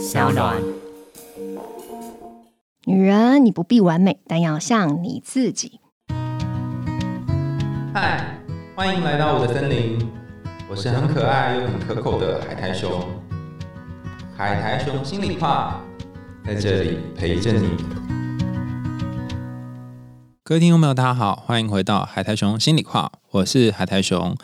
小暖。女人，你不必完美，但要像你自己。嗨，欢迎来到我的森林，我是很可爱又很可口的海苔熊。海苔熊心里话，在这里陪着你。各位听众朋友，大家好，欢迎回到海苔熊心里话，我是海苔熊。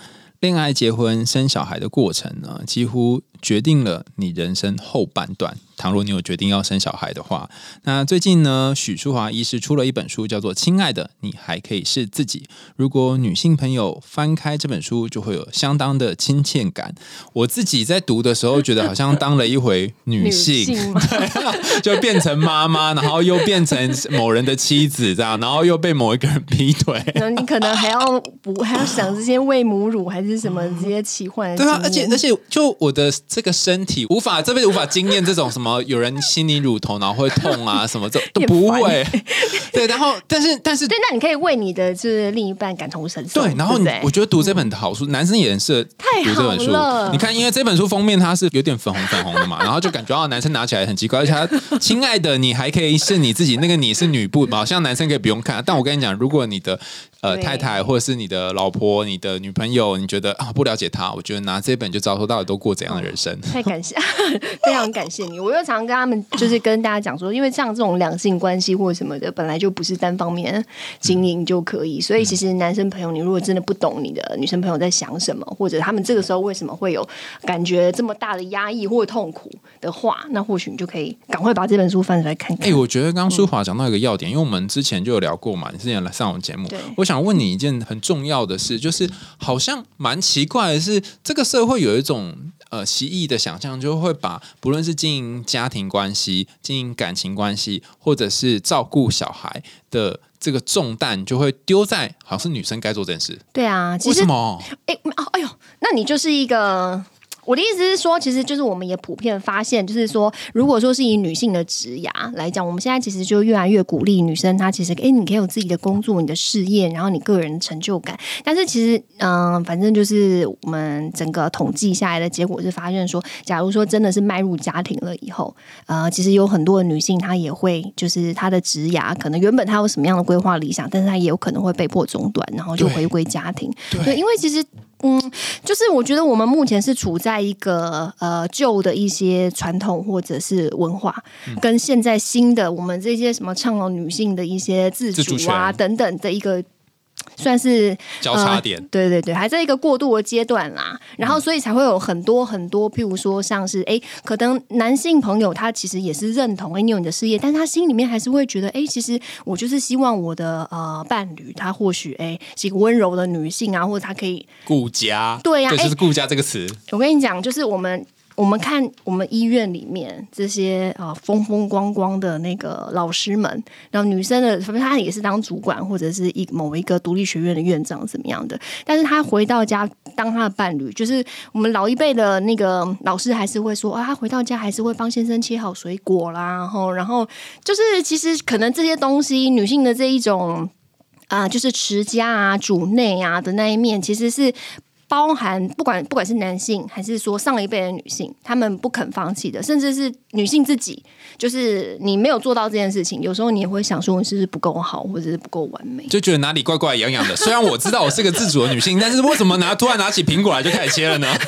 恋爱、结婚、生小孩的过程呢，几乎决定了你人生后半段。倘若你有决定要生小孩的话，那最近呢，许淑华医师出了一本书，叫做《亲爱的，你还可以是自己》。如果女性朋友翻开这本书，就会有相当的亲切感。我自己在读的时候，觉得好像当了一回女性，对，就变成妈妈，然后又变成某人的妻子，这样，然后又被某一个人劈腿。那你可能还要不还要想这些喂母乳还是什么这些奇幻？对啊，而且而且，就我的这个身体无法这辈子无法经验这种什么。有人吸你乳头，然后会痛啊，什么这 都不会。对，然后但是但是，对，那你可以为你的就是另一半感同身受。对，然后我觉得读这本好书，男生也很适合读这本书。你看，因为这本书封面它是有点粉红粉红的嘛，然后就感觉啊，男生拿起来很奇怪，而且他亲爱的，你还可以是你自己，那个你是女部，好像男生可以不用看。但我跟你讲，如果你的呃太太或者是你的老婆、你的女朋友，你觉得啊不了解他，我觉得拿这本就知道说到底都过怎样的人生。太感谢，非常感谢你。我又常跟他们就是跟大家讲说，因为像这种两性关系或者什么的，本来就不是单方面经营就可以。所以其实男生朋友，你如果真的不懂你的女生朋友在想什么，或者他们这个时候为什么会有感觉这么大的压抑或痛苦的话，那或许你就可以赶快把这本书翻出来看看。哎，我觉得刚刚舒华讲到一个要点，因为我们之前就有聊过嘛，你之前来上我们节目，我想问你一件很重要的事，就是好像蛮奇怪的是，这个社会有一种。呃，奇异的想象就会把不论是经营家庭关系、经营感情关系，或者是照顾小孩的这个重担，就会丢在好像是女生该做这件事。对啊，为什么？哎，哎呦，那你就是一个。我的意思是说，其实就是我们也普遍发现，就是说，如果说是以女性的职涯来讲，我们现在其实就越来越鼓励女生，她其实哎，你可以有自己的工作、你的事业，然后你个人成就感。但是其实，嗯，反正就是我们整个统计下来的结果是发现说，假如说真的是迈入家庭了以后，呃，其实有很多的女性她也会，就是她的职涯可能原本她有什么样的规划理想，但是她也有可能会被迫中断，然后就回归家庭。对，因为其实。嗯，就是我觉得我们目前是处在一个呃旧的一些传统或者是文化，跟现在新的我们这些什么倡导女性的一些自主啊等等的一个。算是交叉点，对对对，还在一个过渡的阶段啦。然后，所以才会有很多很多，譬如说，像是哎，可能男性朋友他其实也是认同哎你有你的事业，但是他心里面还是会觉得哎，其实我就是希望我的呃伴侣，他或许哎是一个温柔的女性啊，或者他可以顾家，对呀，就是顾家这个词。我跟你讲，就是我们。我们看我们医院里面这些啊风风光光的那个老师们，然后女生的，反正她也是当主管或者是一某一个独立学院的院长怎么样的，但是她回到家当她的伴侣，就是我们老一辈的那个老师还是会说啊，她回到家还是会帮先生切好水果啦，然后然后就是其实可能这些东西，女性的这一种啊，就是持家啊、主内啊的那一面，其实是。包含不管不管是男性还是说上一辈的女性，他们不肯放弃的，甚至是女性自己，就是你没有做到这件事情，有时候你也会想说，是不是不够好，或者是不够完美，就觉得哪里怪怪痒痒的。虽然我知道我是个自主的女性，但是为什么拿突然拿起苹果来就开始切了呢？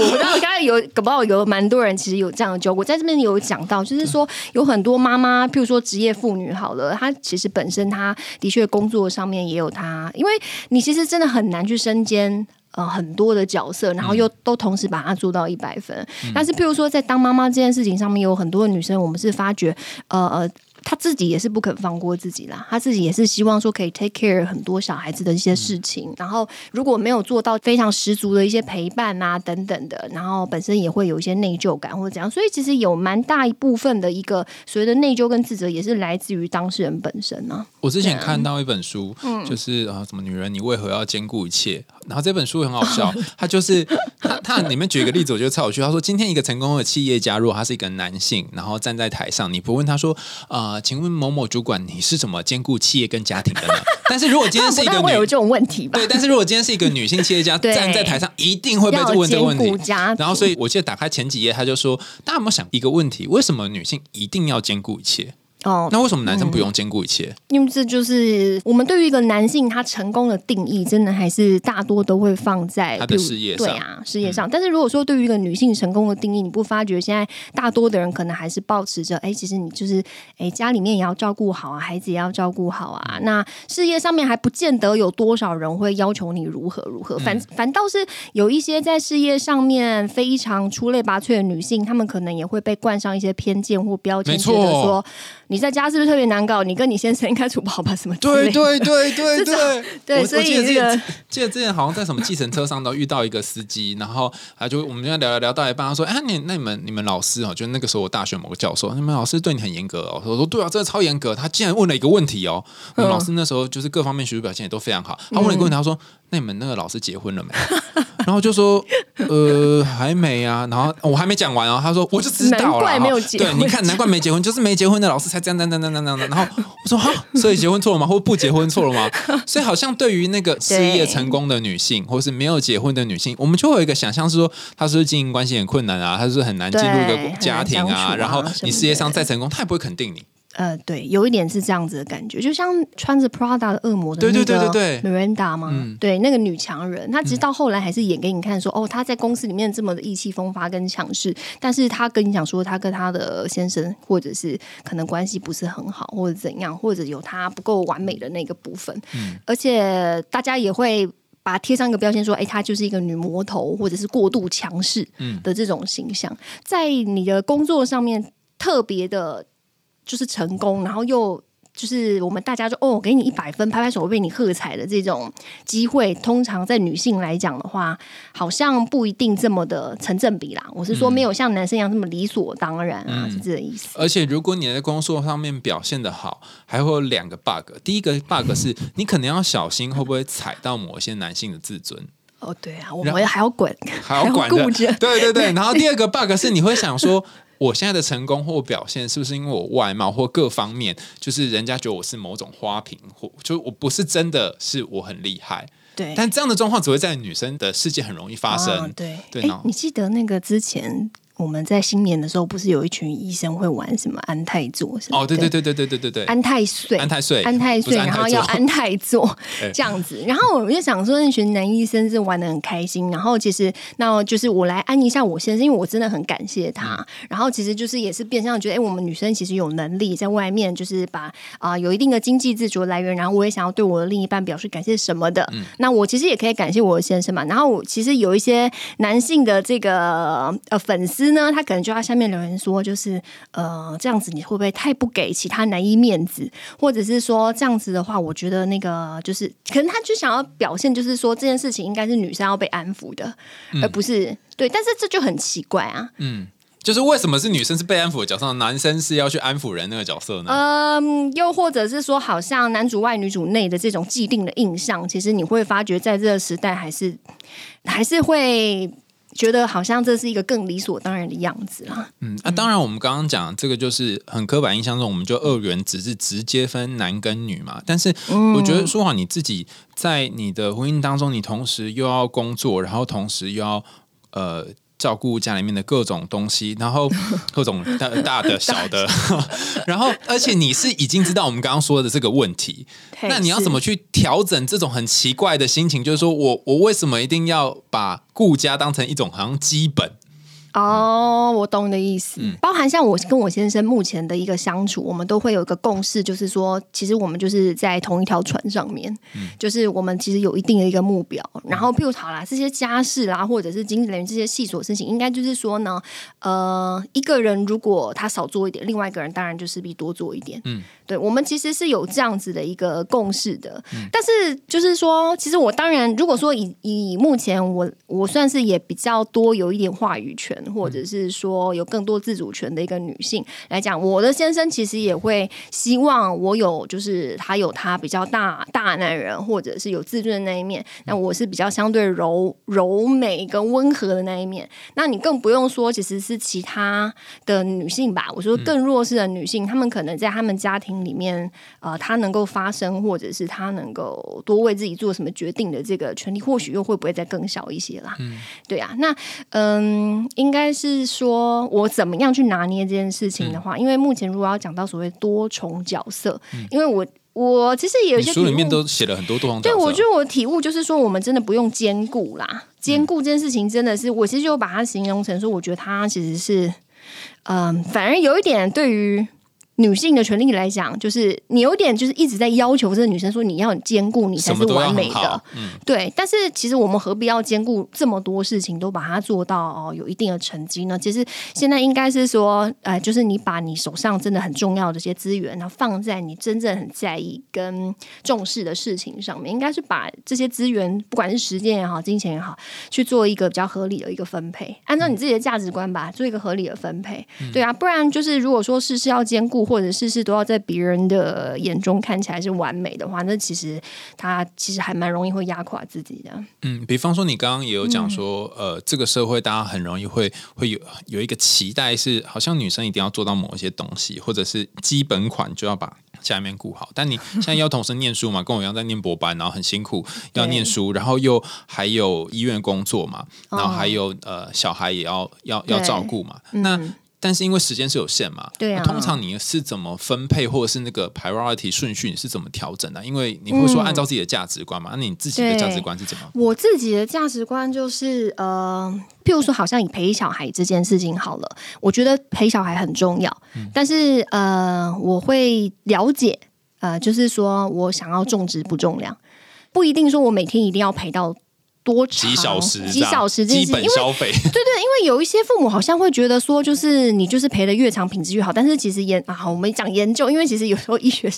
我不知道，刚才有搞不好有蛮多人其实有这样的纠我在这边有讲到，就是说有很多妈妈，譬如说职业妇女好了，她其实本身她的确工作上面也有她，因为你其实真的很难去身兼呃很多的角色，然后又都同时把它做到一百分。但是譬如说在当妈妈这件事情上面，有很多的女生，我们是发觉呃呃。他自己也是不肯放过自己啦，他自己也是希望说可以 take care 很多小孩子的一些事情，然后如果没有做到非常十足的一些陪伴啊等等的，然后本身也会有一些内疚感或者怎样，所以其实有蛮大一部分的一个所谓的内疚跟自责，也是来自于当事人本身呢。我之前看到一本书，就是啊，什么女人你为何要兼顾一切？然后这本书很好笑，他就是他他里面举一个例子，我觉得超有趣。他说今天一个成功的企业家，如果他是一个男性，然后站在台上，你不问他说啊。呃，请问某某主管，你是怎么兼顾企业跟家庭的呢？但是如果今天是一个女，会有这种问题吧？对，但是如果今天是一个女性企业家 站在台上，一定会被问这个问题然后，所以我记得打开前几页，他就说，大家有没有想一个问题？为什么女性一定要兼顾一切？哦，那为什么男生不用兼顾一切？因为这就是我们对于一个男性他成功的定义，真的还是大多都会放在他的事业上嗯对啊，事业上。但是如果说对于一个女性成功的定义，你不发觉现在大多的人可能还是保持着，哎，其实你就是哎家里面也要照顾好啊，孩子也要照顾好啊。那事业上面还不见得有多少人会要求你如何如何，反嗯反倒是有一些在事业上面非常出类拔萃的女性，她们可能也会被冠上一些偏见或标签，觉得说你在家是不是特别难搞？你跟你先生应该处不好吧？什么对的对对对对 我对所以这个记得之前好像在什么计程车上都遇到一个司机，然后他就我们就聊聊聊到一半，他说：“哎，你那你们你们老师哦，就那个时候我大学某个教授，你们老师对你很严格哦。”我说：“对啊，真的超严格。”他竟然问了一个问题哦，我们老师那时候就是各方面学术表现也都非常好。他问了一个问题，他说：“那你们那个老师结婚了没？” 然后就说：“呃，还没啊。”然后我还没讲完啊，他说：“我就知道了。”难怪没有结对，你看，难怪没结婚，就是没结婚的老师才这样这样这样这样。然后我说：“哈，所以结婚错了吗？或不结婚错了吗？” 所以好像对于那个事业成功的女性，或是没有结婚的女性，我们就会有一个想象是说，她是不是经营关系很困难啊，她是不是很难进入一个家庭啊然后你事业上再成功，她也不会肯定你。呃，对，有一点是这样子的感觉，就像穿着 Prada 的恶魔的对那个 Miranda 嘛，嗯。对，那个女强人，她直到后来还是演给你看说，哦，她在公司里面这么的意气风发跟强势，但是她跟你讲说，她跟她的先生或者是可能关系不是很好，或者怎样，或者有她不够完美的那个部分，嗯。而且大家也会。把它贴上一个标签，说：“哎，她就是一个女魔头，或者是过度强势嗯。的这种形象，在你的工作上面特别的就是成功，然后又就是我们大家就哦，给你一百分，拍拍手为你喝彩的这种机会，通常在女性来讲的话，好像不一定这么的成正比啦。我是说，没有像男生一样这么理所当然啊，嗯是这个意思。而且如果你在工作上面表现的好，还会有两个 bug。第一个 bug 是 你可能要小心会不会踩到某些男性的自尊。哦，对啊，我然们还要管，还要管着，对对对。然后第二个 bug 是你会想说，我现在的成功或表现是不是因为我外貌或各方面，就是人家觉得我是某种花瓶，或就我不是真的是我很厉害。对，但这样的状况只会在女生的世界很容易发生。啊对，哎对呢，你记得那个之前我们在新年的时候，不是有一群医生会玩什么安泰座什么哦，对对对。对对对对安泰岁，安泰岁安泰岁，不是安泰然后要安泰座 这样子。然后我就想说，那群男医生是玩的很开心。然后其实，那就是我来安一下我先生，因为我真的很感谢他。嗯然后其实就是也是变相觉得，哎，我们女生其实有能力在外面，就是把啊、有一定的经济自主来源。然后我也想要对我的另一半表示感谢什么的。嗯那我其实也可以感谢我的先生嘛。然后我其实有一些男性的这个呃粉丝呢，他可能就在下面留言说，就是呃这样子你会不会太不给其他男一面子，或者是说这样子的话，我觉得那个就是可能他就想要表现，就是说这件事情应该是女生要被安抚的，而不是对。但是这就很奇怪啊。嗯，就是为什么是女生是被安抚的角色，男生是要去安抚人那个角色呢？嗯，又或者是说，好像男主外女主内的这种既定的印象，其实你会发觉，在这个时代还是还是会觉得好像这是一个更理所当然的样子啦。嗯，啊，当然，我们刚刚讲这个就是很刻板印象中，我们就二元只是直接分男跟女嘛。但是我觉得说好你自己在你的婚姻当中，你同时又要工作，然后同时又要呃。照顾家里面的各种东西，然后各种大 大的、小的，然后而且你是已经知道我们刚刚说的这个问题，那你要怎么去调整这种很奇怪的心情？就是说我我为什么一定要把顾家当成一种好像基本？哦，我懂你的意思。嗯包含像我跟我先生目前的一个相处，我们都会有一个共识，就是说，其实我们就是在同一条船上面，嗯就是我们其实有一定的一个目标。然后，譬如好啦，这些家事啦，或者是经济人员这些细琐事情，应该就是说呢，呃，一个人如果他少做一点，另外一个人当然就势必多做一点。嗯，对，我们其实是有这样子的一个共识的。但是就是说，其实我当然，如果说以以目前我我算是也比较多有一点话语权或者是说有更多自主权的一个女性来讲，我的先生其实也会希望我有，就是他有他比较大大男人，或者是有自尊的那一面。那我是比较相对柔柔美跟温和的那一面。那你更不用说，其实是其他的女性吧。我说更弱势的女性，她们可能在她们家庭里面，呃，她能够发声，或者是她能够多为自己做什么决定的这个权利，或许又会不会再更小一些啦？嗯，对啊。那嗯，应该是说我怎么样去拿捏这件事情的话，因为目前如果要讲到所谓多重角色，因为我我其实也有些书里面都写了很多多重。对，我觉得我的体悟就是说，我们真的不用兼顾啦。兼顾这件事情真的是，我其实就把它形容成说，我觉得它其实是，嗯，反而有一点对于。女性的权利来讲，就是你有点就是一直在要求这个女生说你要兼顾你才是完美的，对。但是其实我们何必要兼顾这么多事情都把它做到哦有一定的成绩呢？其实现在应该是说，呃，就是你把你手上真的很重要的这些资源，然后放在你真正很在意跟重视的事情上面，应该是把这些资源，不管是时间也好，金钱也好，去做一个比较合理的一个分配，按照你自己的价值观吧，做一个合理的分配。对啊，不然就是如果说事事要兼顾。或者事事都要在别人的眼中看起来是完美的话，那其实他其实还蛮容易会压垮自己的。嗯，比方说你刚刚也有讲说，呃，这个社会大家很容易会会有有一个期待，是好像女生一定要做到某一些东西，或者是基本款就要把下面顾好。但你现在要同时念书嘛，跟我一样在念博班，然后很辛苦要念书，然后又还有医院工作嘛，然后还有呃小孩也要要要照顾嘛，那。但是因为时间是有限嘛，对啊。通常你是怎么分配，或者是那个 priority 顺序你是怎么调整的？因为你会说按照自己的价值观嘛，那你自己的价值观是怎么？我自己的价值观就是呃，譬如说，好像你陪小孩这件事情好了，我觉得陪小孩很重要，但是呃，我会了解呃，就是说我想要重质不重量，不一定说我每天一定要陪到。多几小时，几小时，基本消费。对对，因为有一些父母好像会觉得说，就是你就是陪的越长，品质越好。但是其实研啊，我们讲研究，因为其实有时候医学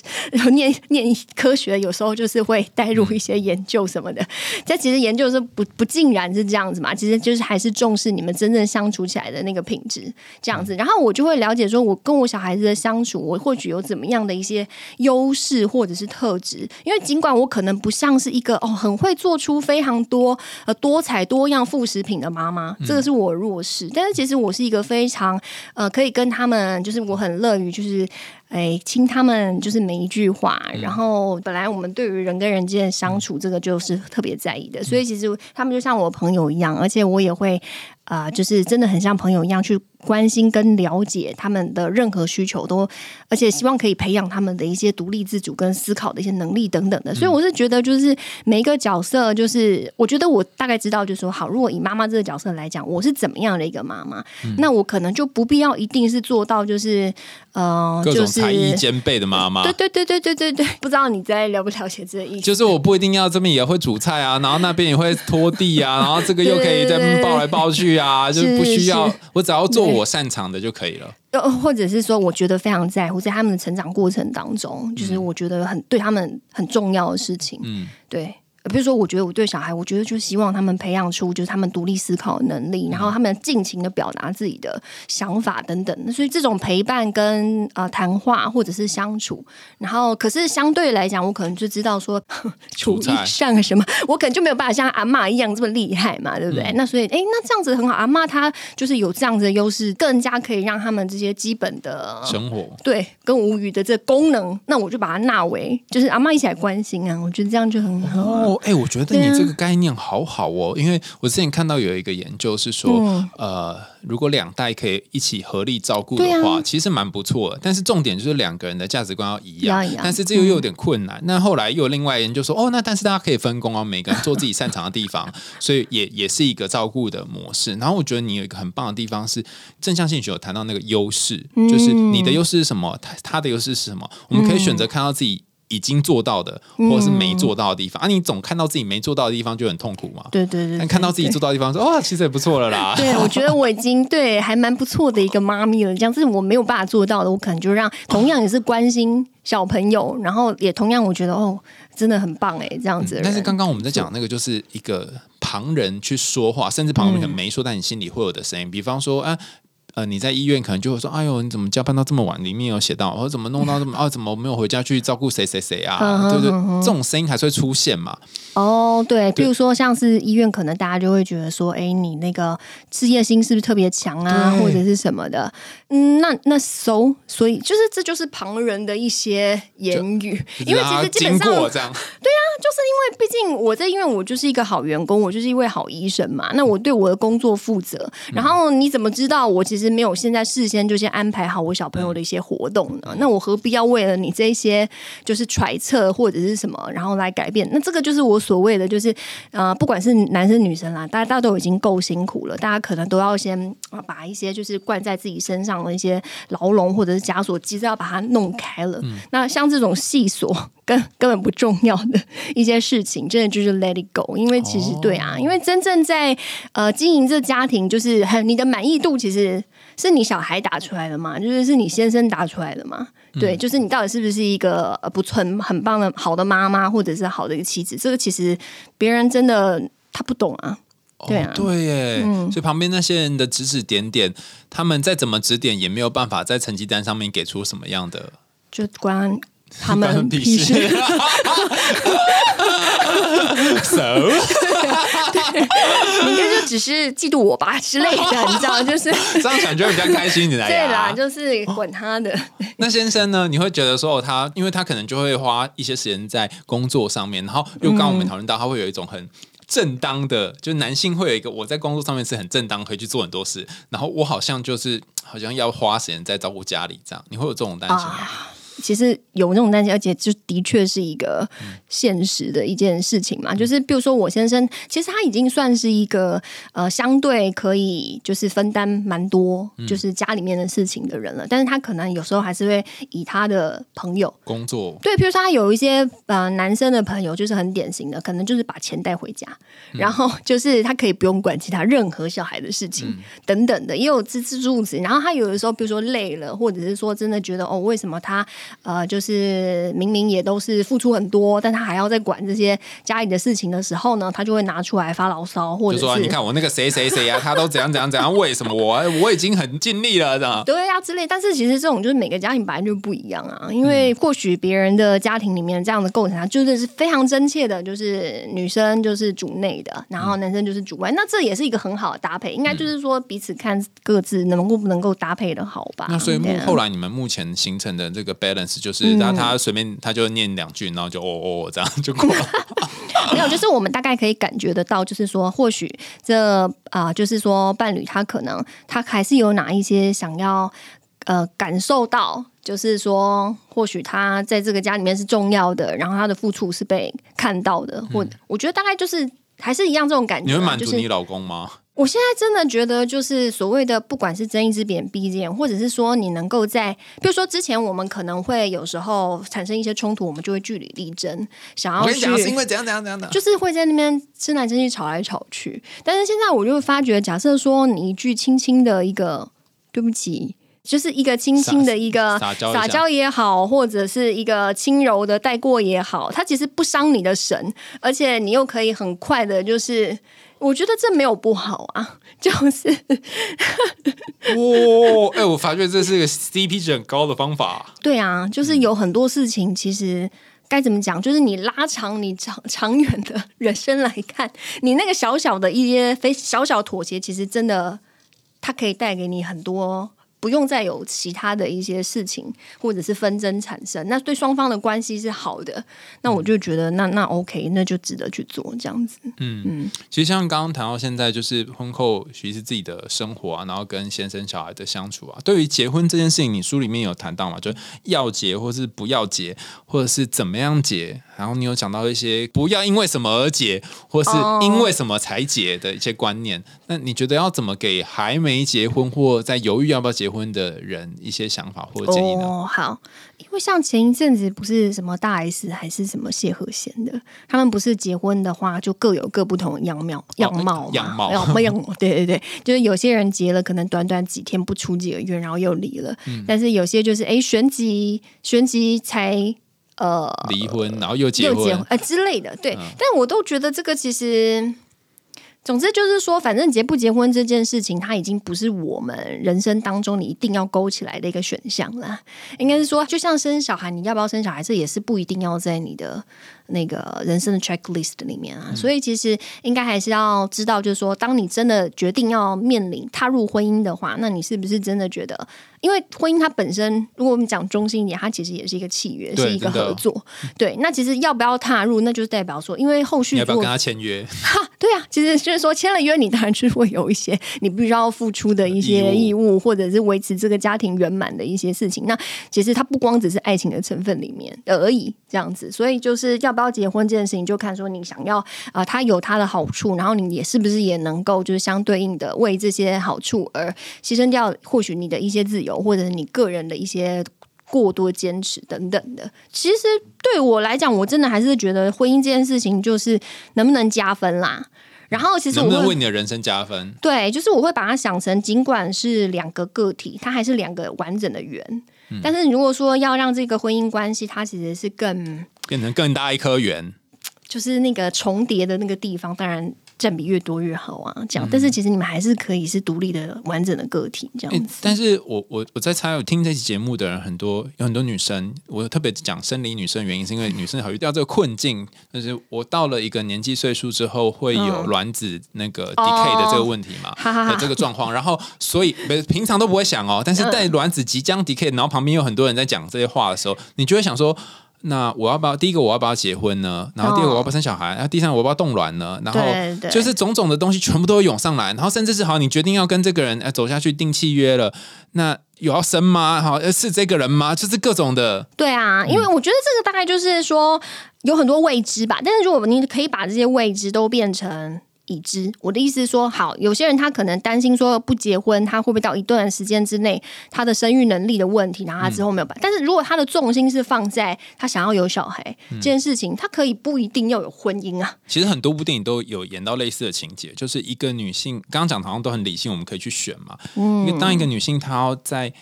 念念科学，有时候就是会带入一些研究什么的。这其实研究是不不尽然是这样子嘛，其实就是还是重视你们真正相处起来的那个品质这样子。然后我就会了解说，我跟我小孩子的相处，我或许有怎么样的一些优势或者是特质。因为尽管我可能不像是一个哦很会做出非常多。呃，多彩多样副食品的妈妈，这个是我弱势。但是其实我是一个非常呃，可以跟他们，就是我很乐于，就是哎，听他们就是每一句话。然后本来我们对于人跟人之间的相处，这个就是特别在意的。所以其实他们就像我朋友一样，而且我也会啊，就是真的很像朋友一样去。关心跟了解他们的任何需求，都而且希望可以培养他们的一些独立自主跟思考的一些能力等等的。所以我是觉得，就是每一个角色，就是我觉得我大概知道，就是说，好，如果以妈妈这个角色来讲，我是怎么样的一个妈妈，那我可能就不必要一定是做到，就是呃，各种才艺兼备的妈妈。对 对对对对对对，不知道你在了不了解这个意思？就是我不一定要这边也会煮菜啊，然后那边也会拖地啊，然后这个又可以在抱来抱去啊，就是不需要，我只要做。我擅长的就可以了，又或者是说，我觉得非常在乎在他们的成长过程当中，就是我觉得很对他们很重要的事情，嗯，对。比如说，我觉得我对小孩，我觉得就希望他们培养出就是他们独立思考的能力，然后他们尽情的表达自己的想法等等。所以这种陪伴跟啊谈话或者是相处，然后可是相对来讲，我可能就知道说 厨艺上什么，我可能就没有办法像阿妈一样这么厉害嘛，对不对？那所以，哎，那这样子很好，阿妈她就是有这样子的优势，更加可以让他们这些基本的生活对跟无语的这功能，那我就把它纳为就是阿妈一起来关心啊，我觉得这样就很好。哎，我觉得你这个概念好好哦，因为我之前看到有一个研究是说，呃，如果两代可以一起合力照顾的话，其实蛮不错的。但是重点就是两个人的价值观要一样，但是这又又有点困难。那后来又有另外研究说，哦，那但是大家可以分工哦，每个人做自己擅长的地方，所以也也是一个照顾的模式。然后我觉得你有一个很棒的地方是正向性学有谈到那个优势，就是你的优势是什么，他他的优势是什么，我们可以选择看到自己。已经做到的，或者是没做到的地方啊，你总看到自己没做到的地方就很痛苦嘛。对对对。但看到自己做到的地方，说哇，其实也不错了啦。对，我觉得我已经对还蛮不错的一个妈咪了。这样是我没有办法做到的，我可能就让同样也是关心小朋友，然后也同样我觉得哦，真的很棒哎，这样子。但是刚刚我们在讲那个，就是一个。旁人去说话，甚至旁人可能没说，但你心里会有的声音，比方说，啊。呃，你在医院可能就会说：“哎呦，你怎么加班到这么晚？里面有写到，或者怎么弄到这么…… 啊，怎么没有回家去照顾谁谁谁啊？对不对？这种声音还是会出现嘛？哦，对，比如说像是医院，可能大家就会觉得说：，哎，你那个事业心是不是特别强啊，或者是什么的？嗯，那那 so，所以就是这就是旁人的一些言语，因为其实基本上对啊，就是因为毕竟我在医院，我就是一个好员工，我就是一位好医生嘛。那我对我的工作负责，然后你怎么知道我其实？其实没有，现在事先就先安排好我小朋友的一些活动呢。那我何必要为了你这些就是揣测或者是什么，然后来改变？那这个就是我所谓的，就是呃，不管是男生女生啦，大家大家都已经够辛苦了，大家可能都要先把一些就是灌在自己身上的一些牢笼或者是枷锁，其实要把它弄开了。那像这种细锁根 根本不重要的一些事情，真的就是 let it go。因为其实对啊，因为真正在呃经营这家庭，就是很你的满意度其实。是你小孩打出来的吗？就是是你先生打出来的吗？对，就是你到底是不是一个不存很棒的好的妈妈，或者是好的一个妻子？这个其实别人真的他不懂啊。对啊，对耶。所以旁边那些人的指指点点，他们再怎么指点，也没有办法在成绩单上面给出什么样的，就关他们屁事。So，应该就只是嫉妒我吧之类的，你知道，就是 这样想就会比较开心一点。对啦，就是管他的。那先生呢？你会觉得说他，因为他可能就会花一些时间在工作上面，然后又刚我们讨论到，他会有一种很正当的，就男性会有一个我在工作上面是很正当，可以去做很多事，然后我好像就是好像要花时间在照顾家里这样，你会有这种担心吗？其实有那种担心，而且就的确是一个现实的一件事情嘛。就是比如说，我先生其实他已经算是一个呃相对可以就是分担蛮多就是家里面的事情的人了，但是他可能有时候还是会以他的朋友工作。对，比如说他有一些呃男生的朋友，就是很典型的，可能就是把钱带回家，然后就是他可以不用管其他任何小孩的事情等等的，也有自自助子。然后他有的时候，比如说累了，或者是说真的觉得哦，为什么他呃，就是明明也都是付出很多，但他还要在管这些家里的事情的时候呢，他就会拿出来发牢骚，或者说你看我那个谁谁谁啊，他都怎样怎样怎样，为什么我我已经很尽力了，这样对啊之类。但是其实这种就是每个家庭本来就不一样啊，因为或许别人的家庭里面这样的构成啊，就是是非常真切的，就是女生就是主内的，然后男生就是主外，那这也是一个很好的搭配，应该就是说彼此看各自能够不能够搭配的好吧。那所以后来你们目前形成的这个 balance。就是，然后他随便他就念两句，然后就哦哦这样就过了。没有，就是我们大概可以感觉得到，就是说，或许这啊，就是说伴侣他可能他还是有哪一些想要呃感受到，就是说，或许他在这个家里面是重要的，然后他的付出是被看到的，或我觉得大概就是还是一样这种感觉。你会满足你老公吗？我现在真的觉得，就是所谓的，不管是睁一只眼闭一只眼，或者是说你能够在，比如说之前我们可能会有时候产生一些冲突，我们就会据理力争，想要我跟你讲是因为怎样怎样怎样的，就是会在那边争来争去，吵来吵去。但是现在我就会发觉，假设说你一句轻轻的一个对不起，就是一个轻轻的一个撒娇也好，或者是一个轻柔的带过也好，它其实不伤你的神，而且你又可以很快的，就是。我觉得这没有不好啊，就是哇，哎，我发觉这是一个 CP 值很高的方法。对啊，就是有很多事情，其实该怎么讲，就是你拉长你长 长远的人生来看，你那个小小的一些非小小妥协，其实真的它可以带给你很多。不用再有其他的一些事情或者是纷争产生，那对双方的关系是好的，那我就觉得那那 OK，那就值得去做这样子。嗯嗯，其实像刚刚谈到现在，就是婚后其实自己的生活啊，然后跟先生小孩的相处啊，对于结婚这件事情，你书里面有谈到嘛？就要结或是不要结，或者是怎么样结？然后你有讲到一些不要因为什么而结，或是因为什么才结的一些观念。那你觉得要怎么给还没结婚或在犹豫要不要结婚的人一些想法或者建议呢？哦，好，因为像前一阵子不是什么大 S 还是什么谢和弦的，他们不是结婚的话就各有各不同的样貌样貌样貌。样貌，对对对，就是有些人结了可能短短几天不出几个月，然后又离了，但是有些就是哎旋即旋即才。呃，离婚然后又结婚，哎之类的，对，但我都觉得这个其实总之就是说，反正结不结婚这件事情，它已经不是我们人生当中你一定要勾起来的一个选项了。应该是说，就像生小孩，你要不要生小孩，这也是不一定要在你的那个人生的 checklist 里面啊。所以其实应该还是要知道，就是说，当你真的决定要面临踏入婚姻的话，那你是不是真的觉得？因为婚姻它本身，如果我们讲中心一点，它其实也是一个契约，是一个合作。对，那其实要不要踏入，那就是代表说，因为后续要不要跟他签约？哈，对啊，其实就是说签了约，你当然是会有一些你必须要付出的一些义务，或者是维持这个家庭圆满的一些事情。那其实它不光只是爱情的成分里面而已，这样子。所以就是要不要结婚这件事情，就看说你想要啊，它有它的好处，然后你也是不是也能够就是相对应的为这些好处而牺牲掉或许你的一些自由。或者是你个人的一些过多坚持等等的，其实对我来讲，我真的还是觉得婚姻这件事情就是能不能加分啦。然后其实能不能为你的人生加分？对，就是我会把它想成，尽管是两个个体，它还是两个完整的圆。但是如果说要让这个婚姻关系，它其实是更变成更大一颗圆，就是那个重叠的那个地方，当然。占比越多越好啊，这样。但是其实你们还是可以是独立的、完整的个体，这样子。但是我我我在猜，有听这期节目的人很多，有很多女生。我特别讲生理女生原因，是因为女生好遇到这个困境，就是我到了一个年纪岁数之后，会有卵子那个 decay 的这个问题嘛，的这个状况。然后所以平常都不会想哦，但是在卵子即将 decay，然后旁边有很多人在讲这些话的时候，你就会想说。那我要不要第一个我要不要结婚呢？然后第二个我要不要生小孩？然后第三个我要不要冻卵呢？然后就是种种的东西全部都会涌上来，然后甚至是好，你决定要跟这个人哎走下去订契约了，那有要生吗？好，是这个人吗？就是各种的。对啊，因为我觉得这个大概就是说有很多未知吧。但是如果你可以把这些未知都变成。已知，我的意思是说，好，有些人他可能担心说不结婚，他会不会到一段时间之内他的生育能力的问题，然后他之后没有办法。但是如果他的重心是放在他想要有小孩这件事情，他可以不一定要有婚姻啊。其实很多部电影都有演到类似的情节，就是一个女性，刚刚讲好像都很理性，我们可以去选嘛。因为当一个女性她要在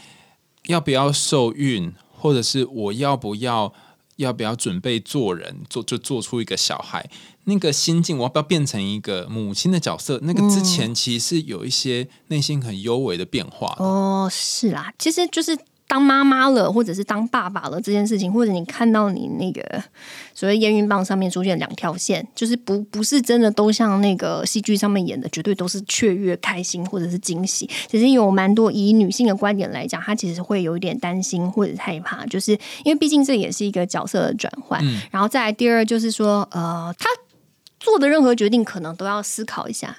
要不要受孕，或者是我要不要要不要准备做人，做就做出一个小孩。那个心境，我要不要变成一个母亲的角色？那个之前其实有一些内心很幽微的变化。哦，是啦，其实就是当妈妈了，或者是当爸爸了这件事情，或者你看到你那个所谓验孕棒上面出现两条线，就是不不是真的都像那个戏剧上面演的，绝对都是雀跃、开心或者是惊喜。其实有蛮多以女性的观点来讲，她其实会有一点担心或者害怕，就是因为毕竟这也是一个角色的转换。然后再来第二就是说，呃，她。做的任何决定，可能都要思考一下，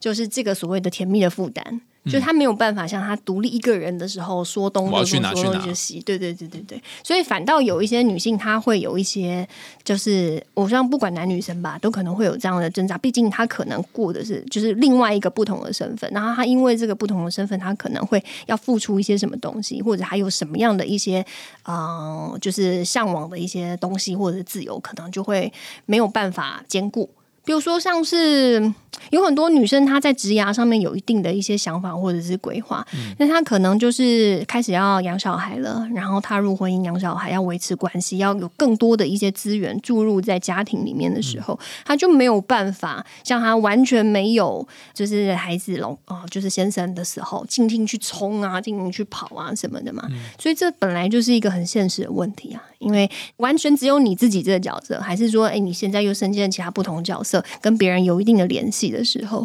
就是这个所谓的甜蜜的负担，就他没有办法像他独立一个人的时候说东说西说东西，对对对对对，所以反倒有一些女性，她会有一些，就是我像不管男女生吧，都可能会有这样的挣扎。毕竟她可能过的是就是另外一个不同的身份，然后她因为这个不同的身份，她可能会要付出一些什么东西，或者还有什么样的一些嗯，就是向往的一些东西或者自由，可能就会没有办法兼顾。比如说，像是有很多女生，她在职涯上面有一定的一些想法或者是规划，那她可能就是开始要养小孩了，然后踏入婚姻养小孩，要维持关系，要有更多的一些资源注入在家庭里面的时候，她就没有办法像她完全没有就是孩子龙哦，就是先生的时候，尽情去冲啊，尽情去跑啊什么的嘛。所以这本来就是一个很现实的问题啊，因为完全只有你自己这个角色，还是说，哎，你现在又身兼其他不同角色。跟别人有一定的联系的时候，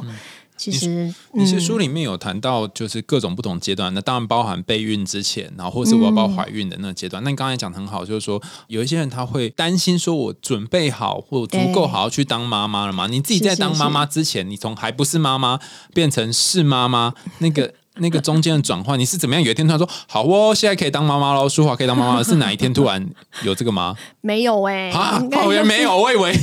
其实你是书里面有谈到，就是各种不同阶段，那当然包含备孕之前，然后或是我要怀孕的那个阶段。那你刚才讲很好，就是说有一些人他会担心，说我准备好或足够好要去当妈妈了吗？你自己在当妈妈之前，你从还不是妈妈变成是妈妈，那个。那个中间的转换，你是怎么样？有一天突然说好哦，现在可以当妈妈了，淑华可以当妈妈，是哪一天突然有这个吗？没有哎，啊，好像没有，我以为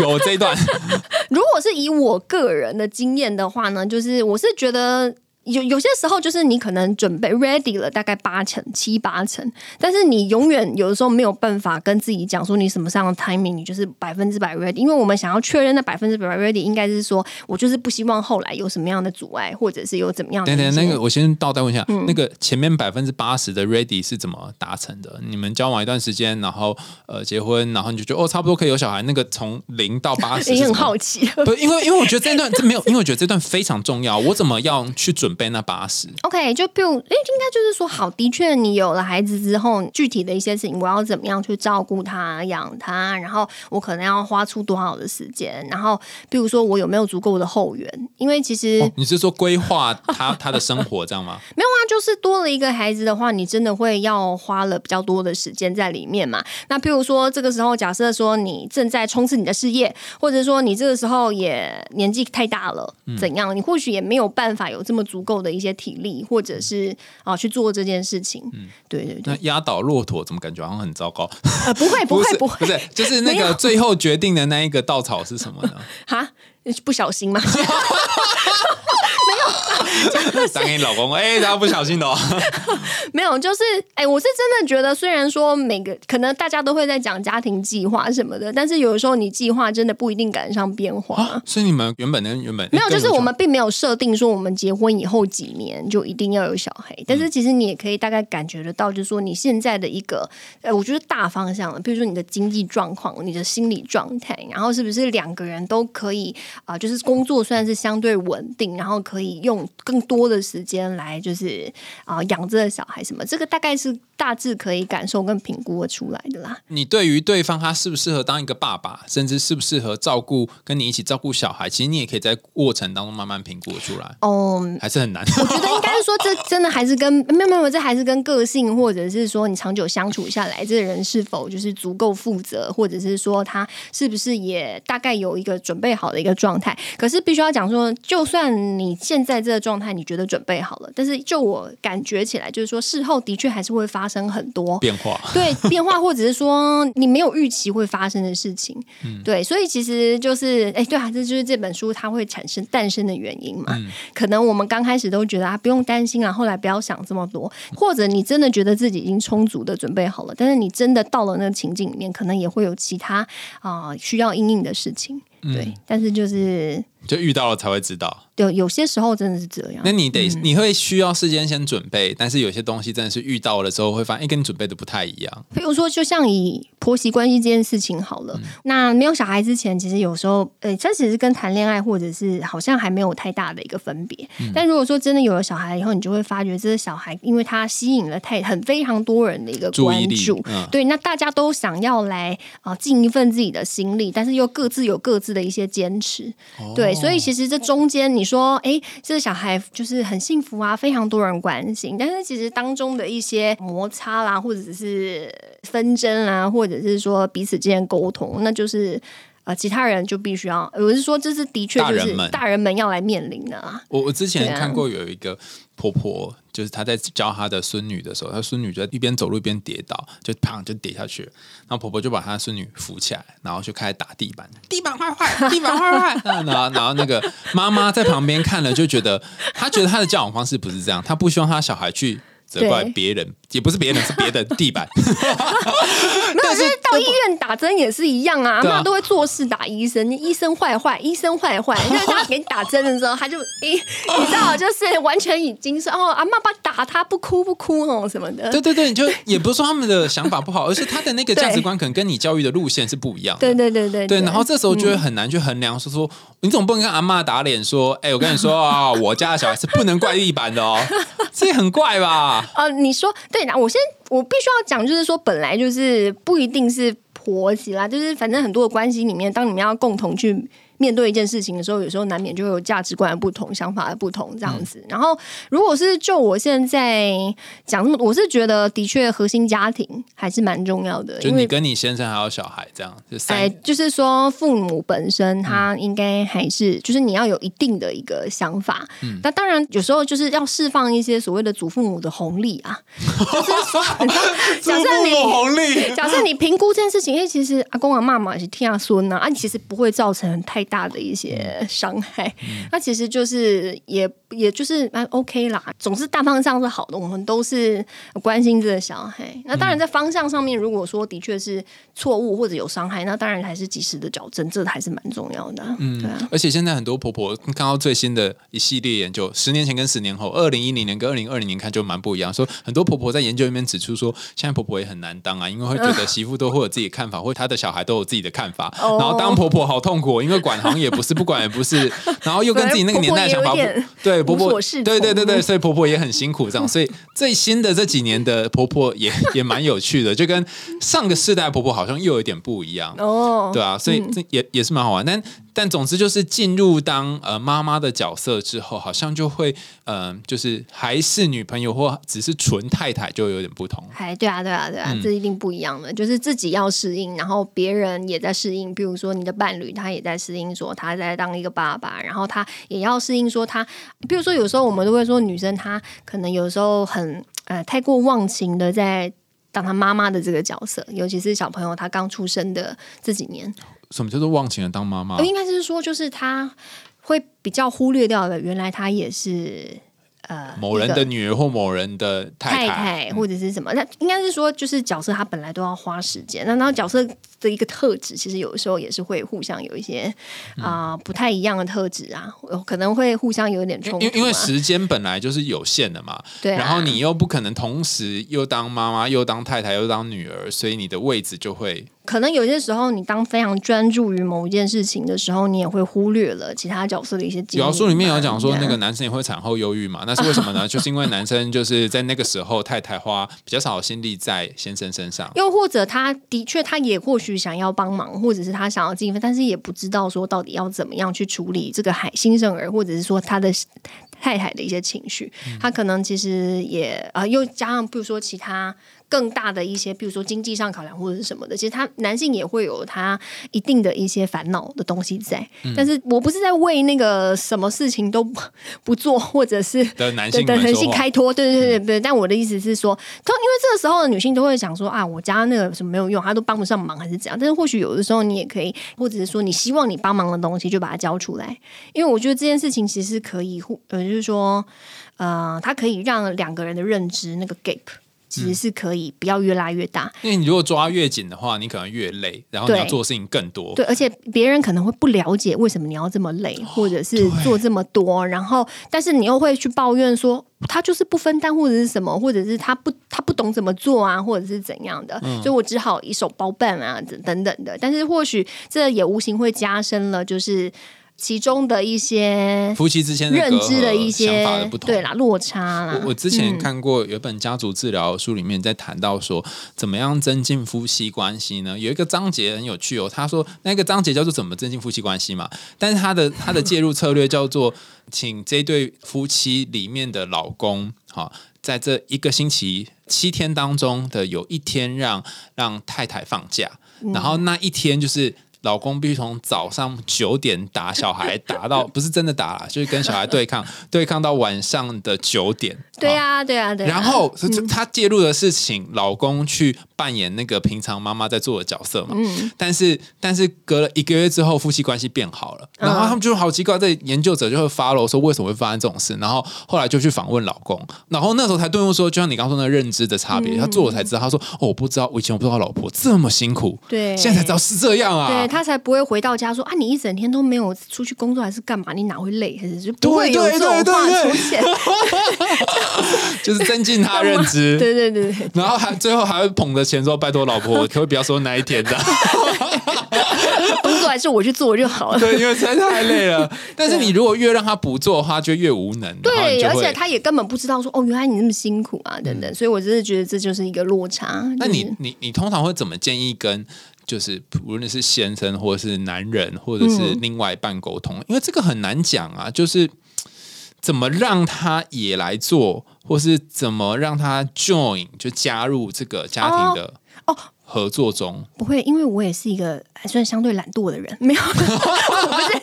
有这一段。如果是以我个人的经验的话呢，就是我是觉得，有有些时候就是你可能准备 ready 了大概八成七八成，但是你永远有的时候没有办法跟自己讲说你什么上的 timing 你就是百分之百 ready，因为我们想要确认那百分之百 ready 应该是说我就是不希望后来有什么样的阻碍，或者是有怎么样的那个我先倒带问一下，嗯那个前面百分之八十的 ready 是怎么达成的？你们交往一段时间，然后呃结婚，然后你就觉得哦差不多可以有小孩，那个从零到八十，你很好奇。不，因为因为我觉得这段这 没有，因为我觉得这段非常重要。我怎么样去准备那八十？OK，就比如，哎，应该就是说，好，的确，你有了孩子之后，具体的一些事情，我要怎么样去照顾他、养他，然后我可能要花出多少的时间，然后，比如说，我有没有足够的后援？因为其实、哦，你是说规划他他的生活这样吗？没有啊，就是多了一个孩子的话，你真的会要花了比较多的时间在里面嘛。那譬如说，这个时候假设说你正在冲刺你的事业，或者说你这个时候也年纪太大了，怎样？你或许也没有办法有这么足够的一些体力，或者是啊去做这件事情。对对对，那压倒骆驼怎么感觉好像很糟糕？呃，不会 不会不会，不是，就是那个最后决定的那一个稻草是什么呢？哈，不小心 嘛。打给你老公，哎、他不小心的哦。没有，就是哎、我是真的觉得，虽然说每个可能大家都会在讲家庭计划什么的，但是有的时候你计划真的不一定赶上变化。啊所以你们原本的原本没有，就是我们并没有设定说我们结婚以后几年就一定要有小孩，但是其实你也可以大概感觉得到，就是说你现在的一个，呃，我觉得大方向了，比如说你的经济状况、你的心理状态，然后是不是两个人都可以啊、就是工作虽然是相对稳定，然后可以用更多的时间来就是啊、养这个小孩什么，这个大概是大致可以感受跟评估得出来的啦。你对于对方他适不适合当一个爸爸，甚至适不适合照顾跟你一起照顾小孩，其实你也可以在过程当中慢慢评估出来，哦、还是很难。我觉得应该是说，这真的还是跟没有没有，这还是跟个性，或者是说你长久相处下来，这个人是否就是足够负责，或者是说他是不是也大概有一个准备好的一个状态。可是必须要讲说，就算你现在这个状态你觉得准备好了，但是就我感觉起来，就是说事后的确还是会发生很多变化，对变化，或者是说你没有预期会发生的事情。对，所以其实就是，哎，对啊，这就是这本书它会产生诞生的原因嘛。可能我们刚开始都觉得啊，不用担心啊，后来不要想这么多，或者你真的觉得自己已经充足的准备好了，但是你真的到了那个情境里面，可能也会有其他啊、需要应应的事情。对，但是就是就遇到了才会知道。对有些时候真的是这样。那你得、嗯你会需要事先先准备，但是有些东西真的是遇到了之后会发现，哎，跟你准备的不太一样。比如说，就像以婆媳关系这件事情好了，那没有小孩之前，其实有时候，呃，这其实跟谈恋爱或者是好像还没有太大的一个分别。但如果说真的有了小孩以后，你就会发觉，这个小孩因为他吸引了太很非常多人的一个关注，嗯对，那大家都想要来啊、尽一份自己的心力，但是又各自有各自的一些坚持，对，所以其实这中间你说，哎，这个小孩就是很幸福啊，非常多人关心，但是其实当中的一些摩擦啦，或者是纷争啦，或者是说彼此之间沟通，那就是。呃，其他人就必须要，我是说，这是的确就是大人们要来面临的啊。我我之前看过有一个婆婆，就是她在教她的孙女的时候，她孙女就在一边走路一边跌倒，就砰就跌下去了。然后婆婆就把她孙女扶起来，然后就开始打地板，地板坏坏，地板坏坏。然后然后那个妈妈在旁边看了，就觉得她觉得她的教养方式不是这样，她不希望她小孩去。责怪别人，也不是别人，是别的地板。没有，就是到医院打针也是一样啊，阿妈都会做事打医生，医生坏坏，医生坏坏，就是他给你打针的时候，他就诶，你知道，就是完全已经是哦，阿妈把打他不哭不哭哦什么的，对对对，你就也不是说他们的想法不好，而是他的那个价值观可能跟你教育的路线是不一样的。对对对对对，然后这时候就会很难去衡量，说说你总不能跟阿妈打脸说，哎，我跟你说啊，我家的小孩是不能怪地板的哦，这也很怪吧？呃，你说对那，我先我必须要讲，就是说本来就是不一定是婆媳啦，就是反正很多的关系里面，当你们要共同去。面对一件事情的时候，有时候难免就会有价值观的不同、想法的不同这样子。然后，如果是就我现在讲这么，我是觉得的确核心家庭还是蛮重要的，就你跟你先生还有小孩这样，就哎，就是说父母本身他应该还是，就是你要有一定的一个想法。嗯。那当然有时候就是要释放一些所谓的祖父母的红利啊，就是说，假设你红利，假设你评估这件事情，因为，其实阿公阿妈嘛是听阿孙呐，啊，你其实不会造成太大的一些伤害。嗯那其实就是也也就是蛮 OK 啦，总之大方向是好的，我们都是关心这个小孩。那当然在方向上面，如果说的确是错误或者有伤害，那当然还是及时的矫正，这还是蛮重要的。嗯，对啊。而且现在很多婆婆看到最新的一系列研究，十年前跟十年后，二零一零年跟二零二零年看就蛮不一样。说很多婆婆在研究里面指出说，现在婆婆也很难当啊，因为会觉得媳妇都会有自己的看法，或她的小孩都有自己的看法，哦然后当婆婆好痛苦，因为管好像也不是，不管也不是，然后又跟自己那个年代的想法不对，婆婆对对对对，所以婆婆也很辛苦这样。所以最新的这几年的婆婆也 也蛮有趣的，就跟上个世代婆婆好像又有点不一样。哦，对啊，所以这也、也是蛮好玩。但但总之就是进入当呃妈妈的角色之后，好像就会呃就是还是女朋友或只是纯太太就有点不同。哎对啊，对啊，对啊，嗯这一定不一样的。就是自己要适应，然后别人也在适应。比如说你的伴侣，他也在适应，说他在当一个爸爸，然后他也要适应，说他，比如说有时候我们都会说，女生她可能有时候很呃太过忘情的在。当她妈妈的这个角色，尤其是小朋友他刚出生的这几年，什么叫做忘情的当妈妈？应该是说，就是他会比较忽略掉的，原来他也是呃某人的女儿或某人的太太太或者是什么，那应该是说，就是角色他本来都要花时间，那然后角色的一个特质，其实有的时候也是会互相有一些嗯啊、不太一样的特质啊，有可能会互相有点冲突、啊，因为因为时间本来就是有限的嘛，对啊然后你又不可能同时又当妈妈又当太太又当女儿，所以你的位置就会可能有些时候你当非常专注于某一件事情的时候，你也会忽略了其他角色的一些经历嘛。描述里面有讲说，那个男生也会产后忧郁嘛？那是为什么呢？就是因为男生就是在那个时候，太太花比较少的心力在先生身上。又或者他的确，他也或许想要帮忙，或者是他想要尽一份，但是也不知道说到底要怎么样去处理这个海新生儿，或者是说他的太太的一些情绪。他可能其实也啊、又加上比如说其他更大的一些，比如说经济上考量或者是什么的，其实他男性也会有他一定的一些烦恼的东西在。但是我不是在为那个什么事情都不不做，或者是的男性们说话性开脱，对对对对对。但我的意思是说，都因为这个时候的女性都会想说啊，我家那个什么没有用，她都帮不上忙，还是怎样？但是或许有的时候你也可以，或者是说你希望你帮忙的东西就把它交出来，因为我觉得这件事情其实可以互，呃，就是说，呃，它可以让两个人的认知那个 gap 其实是可以不要越拉越大。因为你如果抓越紧的话，你可能越累，然后你要做的事情更多。对，而且别人可能会不了解为什么你要这么累，或者是做这么多，然后但是你又会去抱怨说他就是不分担或者是什么，或者是他不他不懂怎么做啊，或者是怎样的，所以我只好一手包办啊，等等等的。但是或许这也无形会加深了，就是其中的一些夫妻之间的认知的一些想些法的不同，对啦落差啦。我我之前看过有一本家族治疗书，里面在谈到说，怎么样增进夫妻关系呢？有一个章节很有趣哦，他说那个章节叫做怎么增进夫妻关系嘛，但是他的 他的介入策略叫做，请这对夫妻里面的老公，哈、在这一个星期七天当中的有一天让让太太放假，然后那一天就是。老公必须从早上九点打小孩，打到不是真的打啦，就是跟小孩对抗，对抗到晚上的九点。对啊啊，对啊，对啊。然后他他介入的事情老公去扮演那个平常妈妈在做的角色嘛，嗯。但是但是隔了一个月之后，夫妻关系变好了，然后他们就好奇怪，这研究者就会 follow 说为什么会发生这种事，然后后来就去访问老公，然后那时候才顿悟说，就像你刚刚说那个认知的差别，他做了才知道，他说哦，我不知道，我以前我不知道老婆这么辛苦，对。现在才知道是这样啊，对他才不会回到家说啊，你一整天都没有出去工作还是干嘛？你哪会累？还是就不会有这种话出现？就是增进他认知，对对对对，然后还最后还会捧着钱说：“拜托老婆，可不可以不要说那一天的？工作还是我去做就好了。对，因为实在太累了。但是你如果越让他不做的话，就越无能。对，而且他也根本不知道说哦，原来你那么辛苦啊，等等。所以我真的觉得这就是一个落差。那就是你你你通常会怎么建议跟就是无论是先生或者是男人或者是另外一半沟通？因为这个很难讲啊，就是怎么让他也来做，或是怎么让他 join 就加入这个家庭的哦合作中？不会，因为我也是一个还算相对懒惰的人，没有，我不是，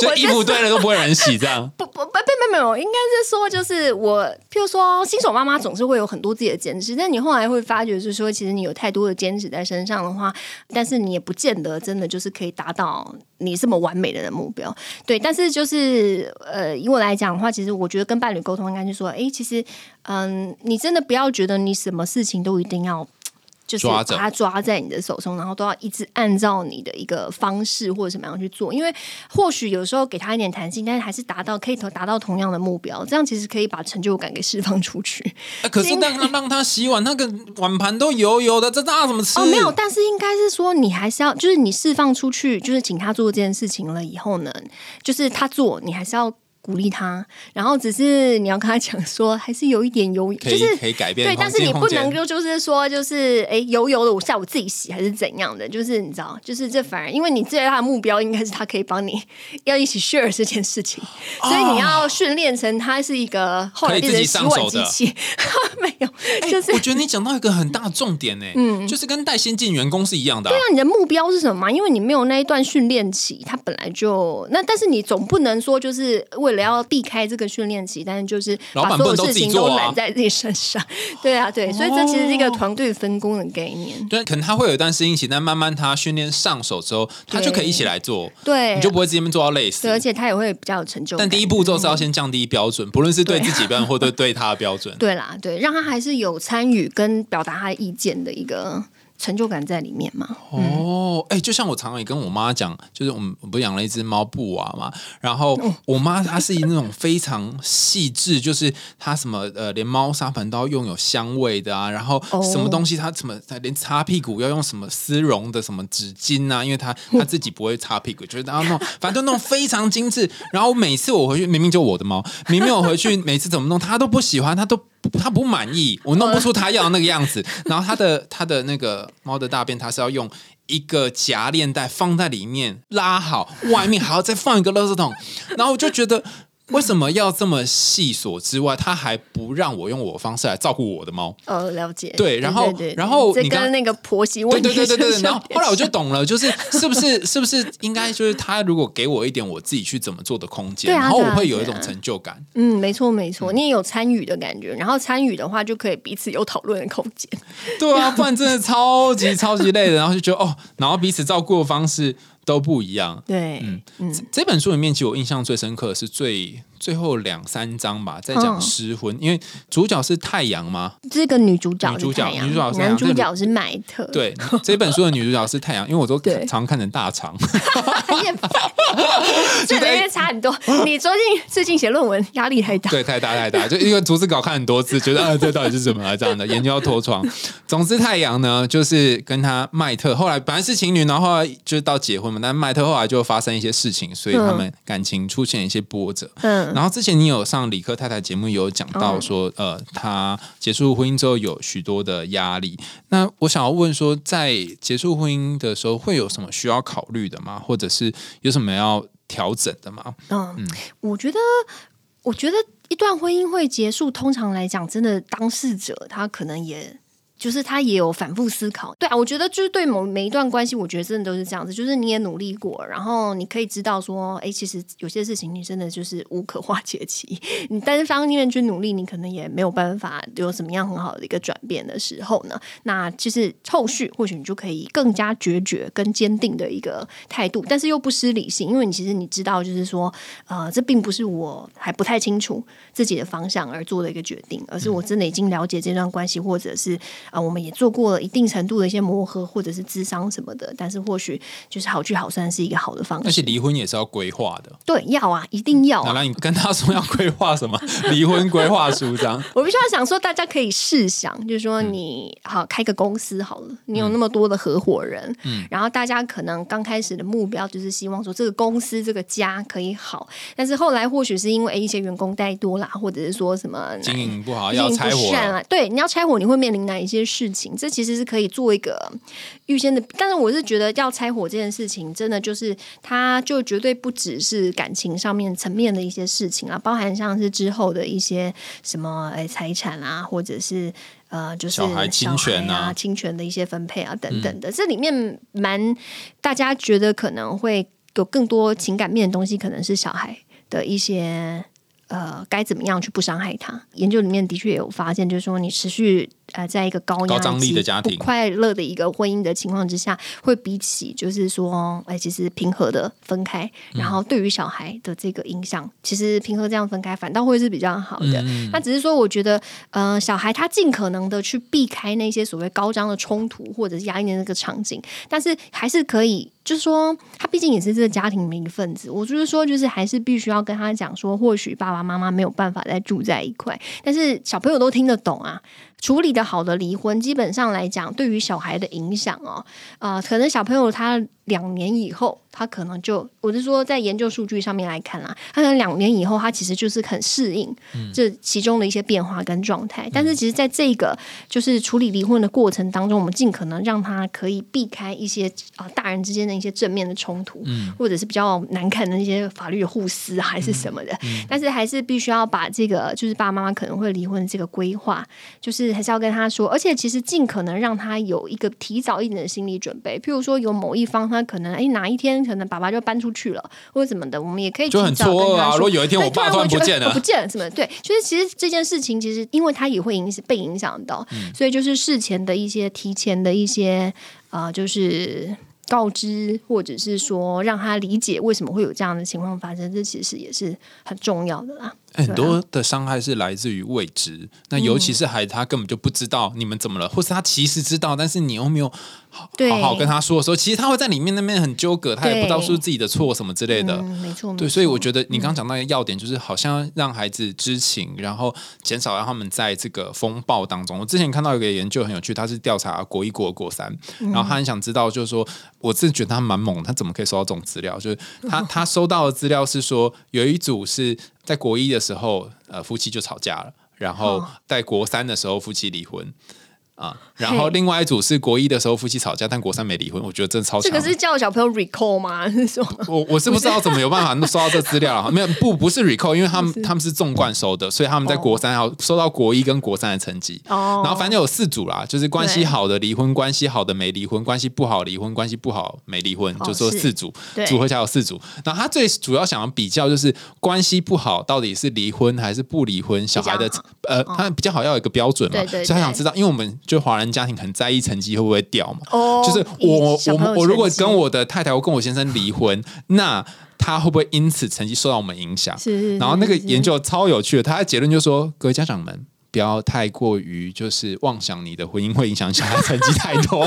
就衣服堆了都不会有人洗，这样不不不不没有，应该是说就是我，譬如说新手妈妈总是会有很多自己的坚持，但你后来会发觉，就是说其实你有太多的坚持在身上的话，但是你也不见得真的就是可以达到你这么完美的人目标。对，但是就是呃，以我来讲的话，其实我觉得跟伴侣沟通应该是说，哎，其实嗯，你真的不要觉得你什么事情都一定要。就是把它抓在你的手中，然后都要一直按照你的一个方式或者什么样去做，因为或许有时候给他一点弹性，但是还是达到可以达到同样的目标，这样其实可以把成就感给释放出去。可是让让他洗碗，那个碗盘都油油的，这那怎么吃？哦，没有，但是应该是说你还是要，就是你释放出去，就是请他做这件事情了以后呢，就是他做，你还是要。鼓励他，然后只是你要跟他讲说，还是有一点油，就是可以改变对，但是你不能够就是说，就是哎油油的，我下午自己洗还是怎样的？就是你知道，就是这反而因为你最大的目标应该是他可以帮你要一起 share 这件事情，所以你要训练成他是一个后来变成洗碗机器。没有，就是我觉得你讲到一个很大的重点呢，嗯，就是跟带先进员工是一样的。对啊，你的目标是什么？因为你没有那一段训练期，他本来就那，但是你总不能说就是为了要避开这个训练期，但是就是把所有事情都揽在自己身上。对啊，对，所以这其实是一个团队分工的概念。对，可能他会有一段适应期，但慢慢他训练上手之后，他就可以一起来做。对，你就不会直接做到累死。而且他也会比较有成就感。但第一步骤是要先降低标准，不论是对自己标准或对对他的标准。对啦，对，让他还是有参与跟表达他的意见的一个。成就感在里面嘛？哦，哎，就像我常常也跟我妈讲，就是我们不是养了一只猫布娃嘛，然后我妈她是那种非常细致，就是她什么呃，连猫砂盆都要用有香味的啊，然后什么东西她什么连擦屁股要用什么丝绒的什么纸巾啊，因为她 她自己不会擦屁股，就是然后弄反正弄非常精致。然后每次我回去，明明就我的猫，明明我回去每次怎么弄，她都不喜欢，她都。他不满意，我弄不出他要的那个样子。然后他的他的那个猫的大便，他是要用一个夹链袋放在里面拉好，外面还要再放一个垃圾桶。然后我就觉得。为什么要这么细琐之外，他还不让我用我的方式来照顾我的猫？哦，了解。对，然后，然后你跟那个婆媳问题，对对对对对。然后后来我就懂了，就是是不是是不是应该就是他如果给我一点我自己去怎么做的空间，然后我会有一种成就感。嗯，没错没错，你也有参与的感觉，然后参与的话就可以彼此有讨论的空间。对啊，不然真的超级超级累的，然后就觉得哦，然后彼此照顾的方式。都不一样。对，嗯嗯，这本书里面，其实我印象最深刻的是最最后两三章吧，在讲失婚，因为主角是太阳吗？这个女主角，女主角，女主角，男主角是麦特。对，这本书的女主角是太阳，因为我都常看成大肠。这个月差很多。你最近最近写论文压力太大，对，太大太大，就因为逐字稿看很多次，觉得啊，这到底是怎么了？这样的研究要脱床。总之，太阳呢，就是跟他麦特后来本来是情侣，然后后来就是到结婚嘛。但麦特后来就发生一些事情，所以他们感情出现一些波折。嗯，然后之前你有上理科太太节目，有讲到说，呃，他结束婚姻之后有许多的压力。那我想要问说，在结束婚姻的时候，会有什么需要考虑的吗？或者是有什么要调整的吗？嗯，我觉得，我觉得一段婚姻会结束，通常来讲，真的当事者他可能也。就是他也有反复思考，对啊，我觉得就是对某每一段关系，我觉得真的都是这样子。就是你也努力过，然后你可以知道说，哎，其实有些事情你真的就是无可化解期。你单方面去努力，你可能也没有办法有什么样很好的一个转变的时候呢。那其实后续或许你就可以更加决绝跟坚定的一个态度，但是又不失理性，因为你其实你知道，就是说，呃，这并不是我还不太清楚自己的方向而做的一个决定，而是我真的已经了解这段关系，或者是。啊，我们也做过了一定程度的一些磨合，或者是智商什么的，但是或许就是好聚好散是一个好的方式。而且离婚也是要规划的，对，要啊，一定要。那你跟他说要规划什么？离婚规划书这样？我必须要想说，大家可以试想，就是说你好开个公司好了，你有那么多的合伙人，嗯，然后大家可能刚开始的目标就是希望说这个公司这个家可以好，但是后来或许是因为一些员工太多啦，或者是说什么经营不好要拆伙对，你要拆伙，你会面临哪一些？些事情，这其实是可以做一个预先的。但是我是觉得要拆伙这件事情，真的就是它就绝对不只是感情上面层面的一些事情啊，包含像是之后的一些什么哎财产啊，或者是呃就是小孩侵权啊啊、侵权的一些分配啊等等的，这里面蛮大家觉得可能会有更多情感面的东西，可能是小孩的一些。呃，该怎么样去不伤害他？研究里面的确有发现，就是说你持续呃，在一个高压高张力的家庭不快乐的一个婚姻的情况之下，会比起就是说，哎，其实平和的分开，然后对于小孩的这个影响，其实平和这样分开反倒会是比较好的。那只是说，我觉得，呃，小孩他尽可能的去避开那些所谓高张的冲突或者是压抑的那个场景，但是还是可以。就说，他毕竟也是这个家庭里面一份子。我就是说，就是还是必须要跟他讲说，或许爸爸妈妈没有办法再住在一块，但是小朋友都听得懂啊。处理的好的离婚，基本上来讲，对于小孩的影响哦，啊、可能小朋友他两年以后，他可能就，我是说，在研究数据上面来看啦，他可能两年以后，他其实就是很适应这其中的一些变化跟状态。但是，其实在这个就是处理离婚的过程当中，我们尽可能让他可以避开一些啊、大人之间的一些正面的冲突，嗯或者是比较难看的那些法律的互撕啊还是什么的。但是，还是必须要把这个就是爸爸妈妈可能会离婚的这个规划，就是还是要跟他说，而且其实尽可能让他有一个提早一点的心理准备。譬如说，有某一方他可能哎哪一天可能爸爸就搬出去了，或者什么的，我们也可以就很提早跟错愕啊！如果有一天我爸突然不见了 不，见了什么？对，就是其实这件事情，其实因为他也会影响被影响到，嗯所以就是事前的一些提前的一些啊、呃就是。告知，或者是说让他理解为什么会有这样的情况发生，这其实也是很重要的啦。很多的伤害是来自于未知。那尤其是孩子，他根本就不知道你们怎么了，或是他其实知道，但是你又没有好好好跟他说的时候，其实他会在里面那边很纠葛，他也不知道是不是自己的错什么之类的。嗯，没错，对，所以我觉得你刚刚讲到一个要点，就是好像让孩子知情，然后减少让他们在这个风暴当中。我之前看到一个研究很有趣，他是调查国一、国二、国三，然后他很想知道，就是说，我自己觉得他蛮猛，他怎么可以收到这种资料？就是他 他收到的资料是说，有一组是在国一的时候，呃，夫妻就吵架了，然后哦在国三的时候夫妻离婚。啊，然后另外一组是国一的时候夫妻吵架，但国三没离婚，我觉得真的超强。的。这个是叫小朋友 recall 吗？我我是不知道怎么有办法收到这资料了，没有不不是 recall，因为他们他们是纵贯收的，所以他们在国三要收到国一跟国三的成绩。哦，然后反正有四组啦，就是关系好的离婚，关系好的没离婚，关系不好离婚，关系不好没离婚，哦就说四组对。组合起来有四组。然后他最主要想要比较就是关系不好到底是离婚还是不离婚，小孩的呃他比较好要有一个标准嘛，所以他想知道，因为我们就华人家庭很在意成绩会不会掉嘛，哦，就是我我我如果跟我的太太，或跟我先生离婚，那他会不会因此成绩受到我们影响？是是然后那个研究超有趣的，他的结论就说，各位家长们。不要太过于就是妄想你的婚姻会影响小孩成绩太多。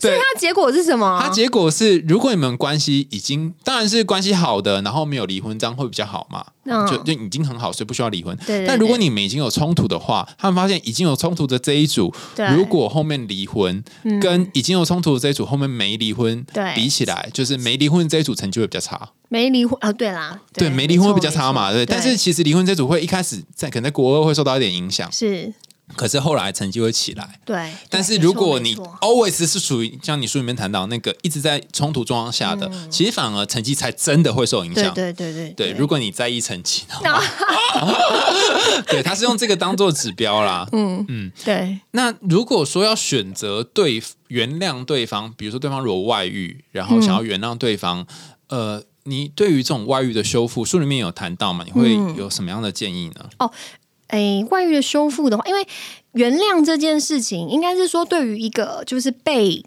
所以它结果是什么？他结果是，如果你们关系已经当然是关系好的，然后没有离婚，这样会比较好嘛？嗯就就已经很好，所以不需要离婚。对对但如果你们已经有冲突的话，他们发现已经有冲突的这一组，如果后面离婚，跟已经有冲突的这一组后面没离婚，对比起来，就是没离婚这一组成绩会比较差。没离婚啊？对啦，对，没离婚会比较差嘛，对。但是其实离婚这组会一开始在可能在国二会受到一点影响，是可是后来成绩会起来。对，但是如果你 always 是属于像你书里面谈到那个一直在冲突状况下的，嗯其实反而成绩才真的会受影响。对对对对对，如果你在意成绩的话，对，他是用这个当做指标啦。嗯嗯对那如果说要选择对原谅对方，比如说对方如果外遇，然后想要原谅对方，呃，你对于这种外遇的修复，书里面有谈到嘛？你会嗯有什么样的建议呢？哎，外遇的修复的话，因为原谅这件事情，应该是说对于一个就是被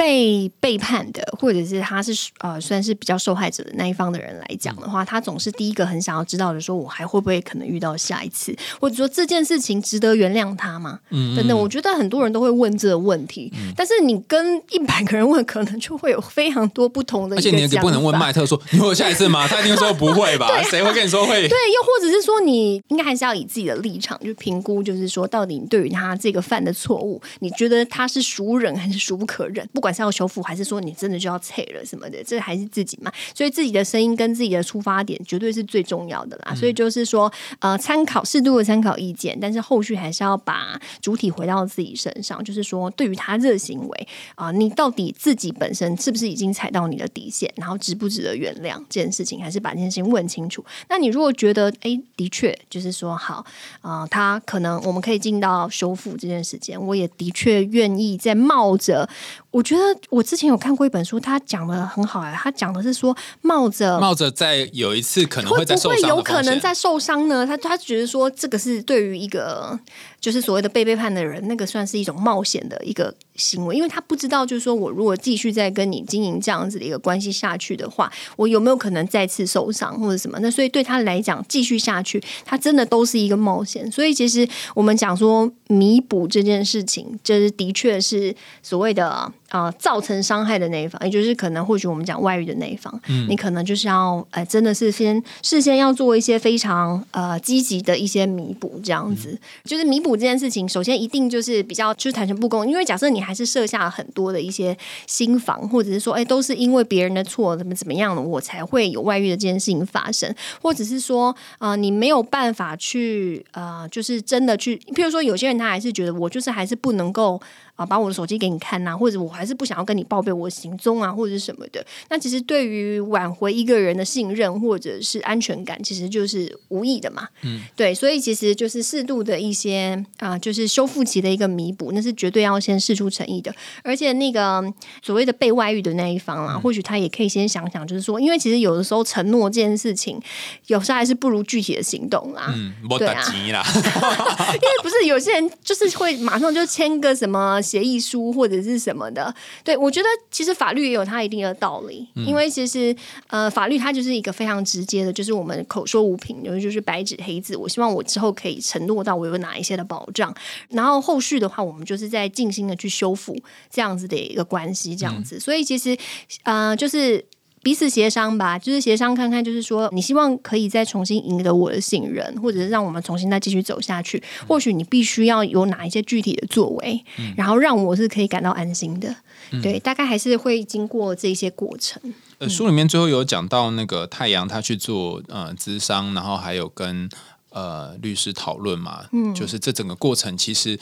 被背叛的，或者是他是呃算是比较受害者的那一方的人来讲的话，他总是第一个很想要知道的，说我还会不会可能遇到下一次，或者说这件事情值得原谅他吗？嗯等等，我觉得很多人都会问这个问题，但是你跟一百个人问，可能就会有非常多不同的而且你也不能问法麦特说你会有下一次吗？他一定说不会吧？谁会跟你说会？对，又或者是说，你应该还是要以自己的立场去评估，就是说，到底你对于他这个犯的错误，你觉得他是熟忍还是熟不可忍？不管管是要修复，还是说你真的就要退了什么的，这还是自己嘛。所以自己的声音跟自己的出发点绝对是最重要的啦。所以就是说，呃，参考适度的参考意见，但是后续还是要把主体回到自己身上。就是说，对于他这个行为啊，你到底自己本身是不是已经踩到你的底线，然后值不值得原谅这件事情，还是把这件事情问清楚。那你如果觉得，哎，的确就是说好啊，他可能我们可以进到修复这件时间，我也的确愿意在冒着。我觉得我之前有看过一本书，他讲的很好哎，他讲的是说冒着冒着在有一次可能会在受伤，有可能在受伤呢。他他觉得说这个是对于一个就是所谓的被背叛的人，那个算是一种冒险的一个行为，因为他不知道就是说我如果继续再跟你经营这样子的一个关系下去的话，我有没有可能再次受伤或者什么？那所以对他来讲，继续下去，他真的都是一个冒险。所以其实我们讲说弥补这件事情，就是的确是所谓的。啊，造成伤害的那一方，也就是可能或许我们讲外遇的那一方，你可能就是要，呃，真的是先事先要做一些非常呃积极的一些弥补，这样子，就是弥补这件事情，首先一定就是比较就是坦诚不公，因为假设你还是设下了很多的一些心防，或者是说，哎，都是因为别人的错，怎么怎么样的，我才会有外遇的这件事情发生，或者是说，啊，你没有办法去，呃，就是真的去，譬如说，有些人他还是觉得我就是还是不能够。啊，把我的手机给你看呐，或者我还是不想要跟你报备我行踪啊，或者是什么的。那其实对于挽回一个人的信任或者是安全感，其实就是无意的嘛。嗯，对，所以其实就是适度的一些啊，就是修复期的一个弥补，那是绝对要先试出诚意的。而且那个所谓的被外遇的那一方啊，或许他也可以先想想，就是说，因为其实有的时候承诺这件事情，有时候还是不如具体的行动啦。嗯，对啊，因为不是有些人就是会马上就签个什么。协议书或者是什么的，对我觉得其实法律也有它一定的道理，因为其实呃法律它就是一个非常直接的，就是我们口说无凭，有就是白纸黑字。我希望我之后可以承诺到我有哪一些的保障，然后后续的话，我们就是在尽心的去修复这样子的一个关系，这样子。所以其实呃就是。彼此协商吧，就是协商看看，就是说你希望可以再重新赢得我的信任，或者是让我们重新再继续走下去。或许你必须要有哪一些具体的作为，然后让我是可以感到安心的。对，大概还是会经过这些过程。呃，书里面最后有讲到那个太阳他去做呃咨商，然后还有跟呃律师讨论嘛，嗯，就是这整个过程其实。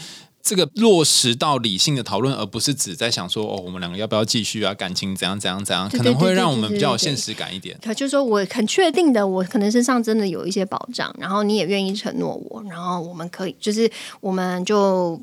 这个落实到理性的讨论，而不是只在想说哦，我们两个要不要继续啊？感情怎样怎样怎样，可能会让我们比较有现实感一点。他就说我很确定的，我可能身上真的有一些保障，然后你也愿意承诺我，然后我们可以就是我们就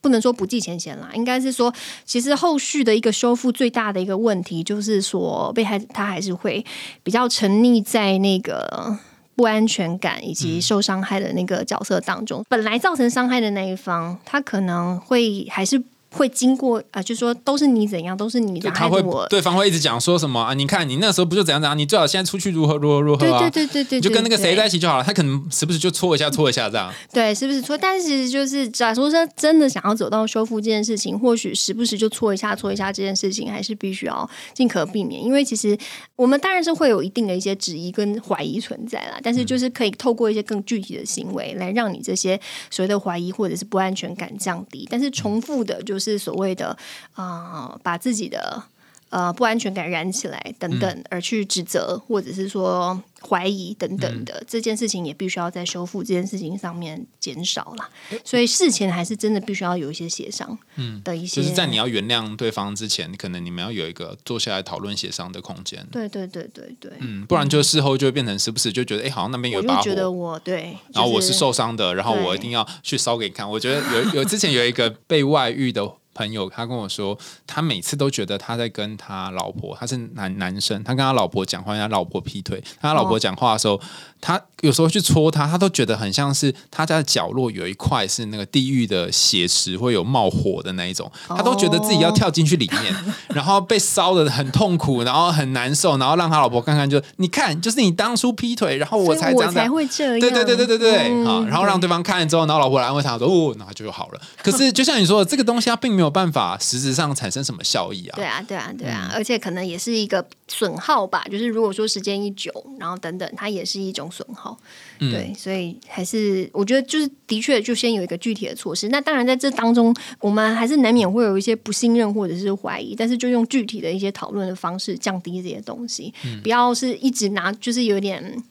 不能说不计前嫌啦，应该是说，其实后续的一个修复最大的一个问题就是说，被害他还是会比较沉溺在那个。不安全感以及受伤害的那个角色当中，本来造成伤害的那一方，他可能会还是。会经过啊，就说都是你怎样，都是你的。他会，对方会一直讲说什么啊？你看你那时候不就怎样怎样？你最好现在出去如何如何如何啊？对对对对对，就跟那个谁在一起就好了。他可能时不时就搓一下搓一下这样。对，是不是搓？但是其实就是假如说真的想要走到修复这件事情，或许时不时就搓一下搓一下这件事情，还是必须要尽可避免。因为其实我们当然是会有一定的一些质疑跟怀疑存在啦，但是就是可以透过一些更具体的行为来让你这些所谓的怀疑或者是不安全感降低。但是重复的就是是所谓的。啊，把自己的呃不安全感燃起来等等，而去指责或者是说。怀疑等等的这件事情也必须要在修复这件事情上面减少了，所以事前还是真的必须要有一些协商，嗯，的一些就是在你要原谅对方之前，可能你们要有一个坐下来讨论协商的空间。对对对对对，嗯，不然就事后就会变成时不时就觉得，哎，好像那边有把火，觉得我对，然后我是受伤的，然后我一定要去烧给你看。我觉得有有之前有一个被外遇的朋友，他跟我说，他每次都觉得他在跟他老婆，他是男男生，他跟他老婆讲话，他老婆劈腿，他老。婆讲话的时候，他有时候去戳他，他都觉得很像是他家的角落有一块是那个地狱的血池，会有冒火的那一种，他都觉得自己要跳进去里面，然后被烧的很痛苦，然后很难受，然后让他老婆看看，就你看，就是你当初劈腿，然后我才这样，才会这样，对对对对对对，好，然后让对方看了之后，然后老婆来安慰他说，哦，那就好了。可是就像你说的，这个东西它并没有有办法实质上产生什么效益啊。对啊，对啊，对嗯啊，而且可能也是一个损耗吧。就是如果说时间一久，然后等等，它也是一种损耗。嗯对，所以还是我觉得就是的确就先有一个具体的措施。那当然在这当中，我们还是难免会有一些不信任或者是怀疑，但是就用具体的一些讨论的方式降低这些东西，嗯不要是一直拿就是有点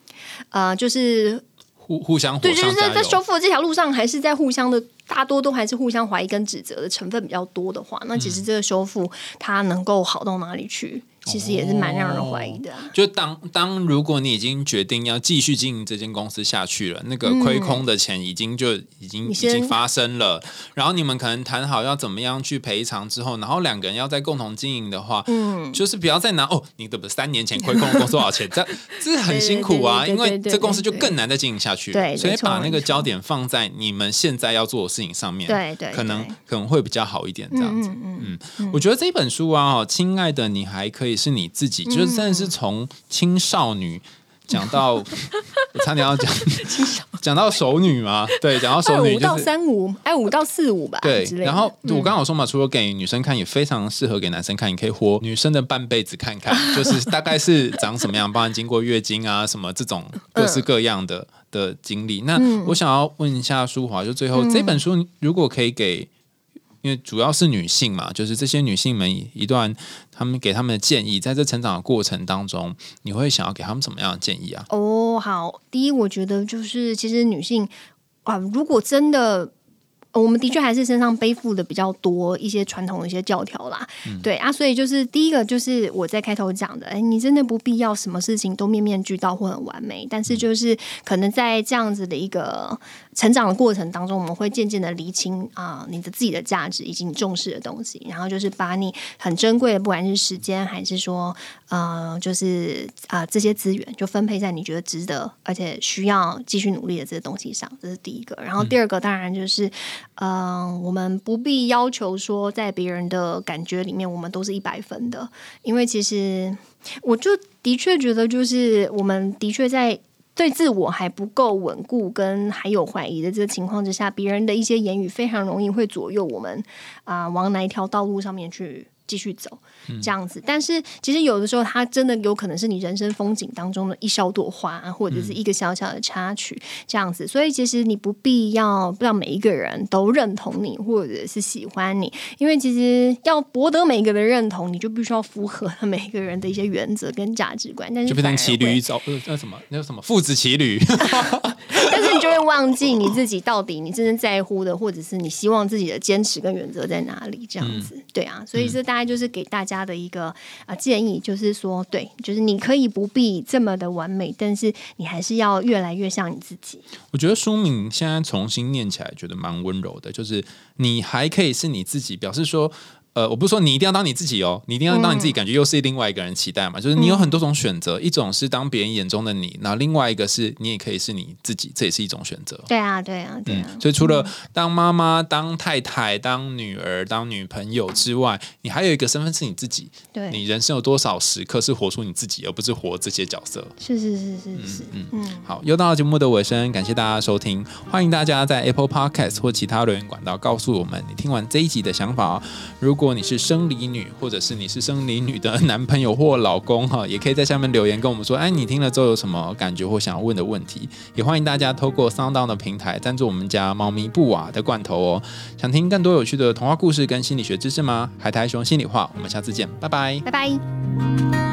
呃，就是互互相对，就是在在修。复的这条路上，还是在互相的，大多都还是互相怀疑跟指责的成分比较多的话，那其嗯实这个修复它能够好到哪里去，其实也是蛮让人怀疑的。啊、就当当如果你已经决定要继续经营这间公司下去了，那个嗯。亏空的钱已经就已经、已经发生了，然后你们可能谈好要怎么样去赔偿之后，然后两个人要再共同经营的话，嗯，就是不要再拿哦，你的不三年前亏空的公司多少钱？这 这是很辛苦啊，因为这公司就更难再经营下去。对所以把那个焦点放在你们现在要做的事情上面，对对可能可能会比较好一点，这样子。嗯嗯嗯，我觉得这本书啊，哦，亲爱的，你还可以是你自己，就是真的是从青少女讲到，我 差点要讲讲到熟女嘛，对，讲到熟女就是。三五，哎，五到四五吧，对然后我刚刚有说嘛，除了给女生看，也非常适合给男生看。你可以活女生的半辈子看看，就是大概是长什么样，包含经过月经啊什么这种各式各样的、的经历。那我想要问一下舒华，就最后、这本书如果可以给，因为主要是女性嘛，就是这些女性们一段他们给他们的建议，在这成长的过程当中，你会想要给他们什么样的建议啊？哦，好，第一，我觉得就是其实女性啊，如果真的。呃我们的确还是身上背负的比较多一些传统的一些教条啦，对啊，所以就是第一个就是我在开头讲的，哎，你真的不必要什么事情都面面俱到或很完美，但是就是可能在这样子的一个成长的过程当中，我们会渐渐的厘清啊、你的自己的价值以及你重视的东西，然后就是把你很珍贵的，不管是时间还是说呃，就是啊、这些资源就分配在你觉得值得而且需要继续努力的这些东西上，这是第一个。然后第二个当然就是，嗯、我们不必要求说在别人的感觉里面我们都是一百分的，因为其实我就的确觉得就是我们的确在。对自我还不够稳固，跟还有怀疑的这个情况之下，别人的一些言语非常容易会左右我们啊、往哪一条道路上面去继续走。这样子。但是其实有的时候，它真的有可能是你人生风景当中的一小朵花，或者是一个小小的插曲这样子。所以其实你不必要让每一个人都认同你，或者是喜欢你，因为其实要博得每一个人的认同，你就必须要符合每一个人的一些原则跟价值观。但是就变成骑驴找呃那什么那叫什么父子骑驴，但是你就会忘记你自己到底你真正在乎的，或者是你希望自己的坚持跟原则在哪里，这样子，嗯对啊，所以这大概就是给大家的一个啊、建议，就是说，对，就是你可以不必这么的完美，但是你还是要越来越像你自己。我觉得书名现在重新念起来，觉得蛮温柔的，就是你还可以是你自己，表示说。呃，我不是说你一定要当你自己哦，你一定要当你自己，感觉又是另外一个人期待嘛。就是你有很多种选择，一种是当别人眼中的你，那另外一个是你也可以是你自己，这也是一种选择。对啊，对啊，对啊。嗯，所以除了当妈妈、当太太、当女儿、当女朋友之外，你还有一个身份是你自己。对，你人生有多少时刻是活出你自己，而不是活这些角色？是是是是是，嗯嗯好，又到了节目的尾声，感谢大家收听，欢迎大家在 Apple Podcast 或其他留言管道告诉我们你听完这一集的想法哦。如如果你是生理女，或者是你是生理女的男朋友或老公哈，也可以在下面留言跟我们说，哎，你听了之后有什么感觉或想要问的问题？也欢迎大家透过 Sound On 的平台赞助我们家猫咪布瓦的罐头哦。想听更多有趣的童话故事跟心理学知识吗？海苔熊心里话，我们下次见，拜拜。拜拜。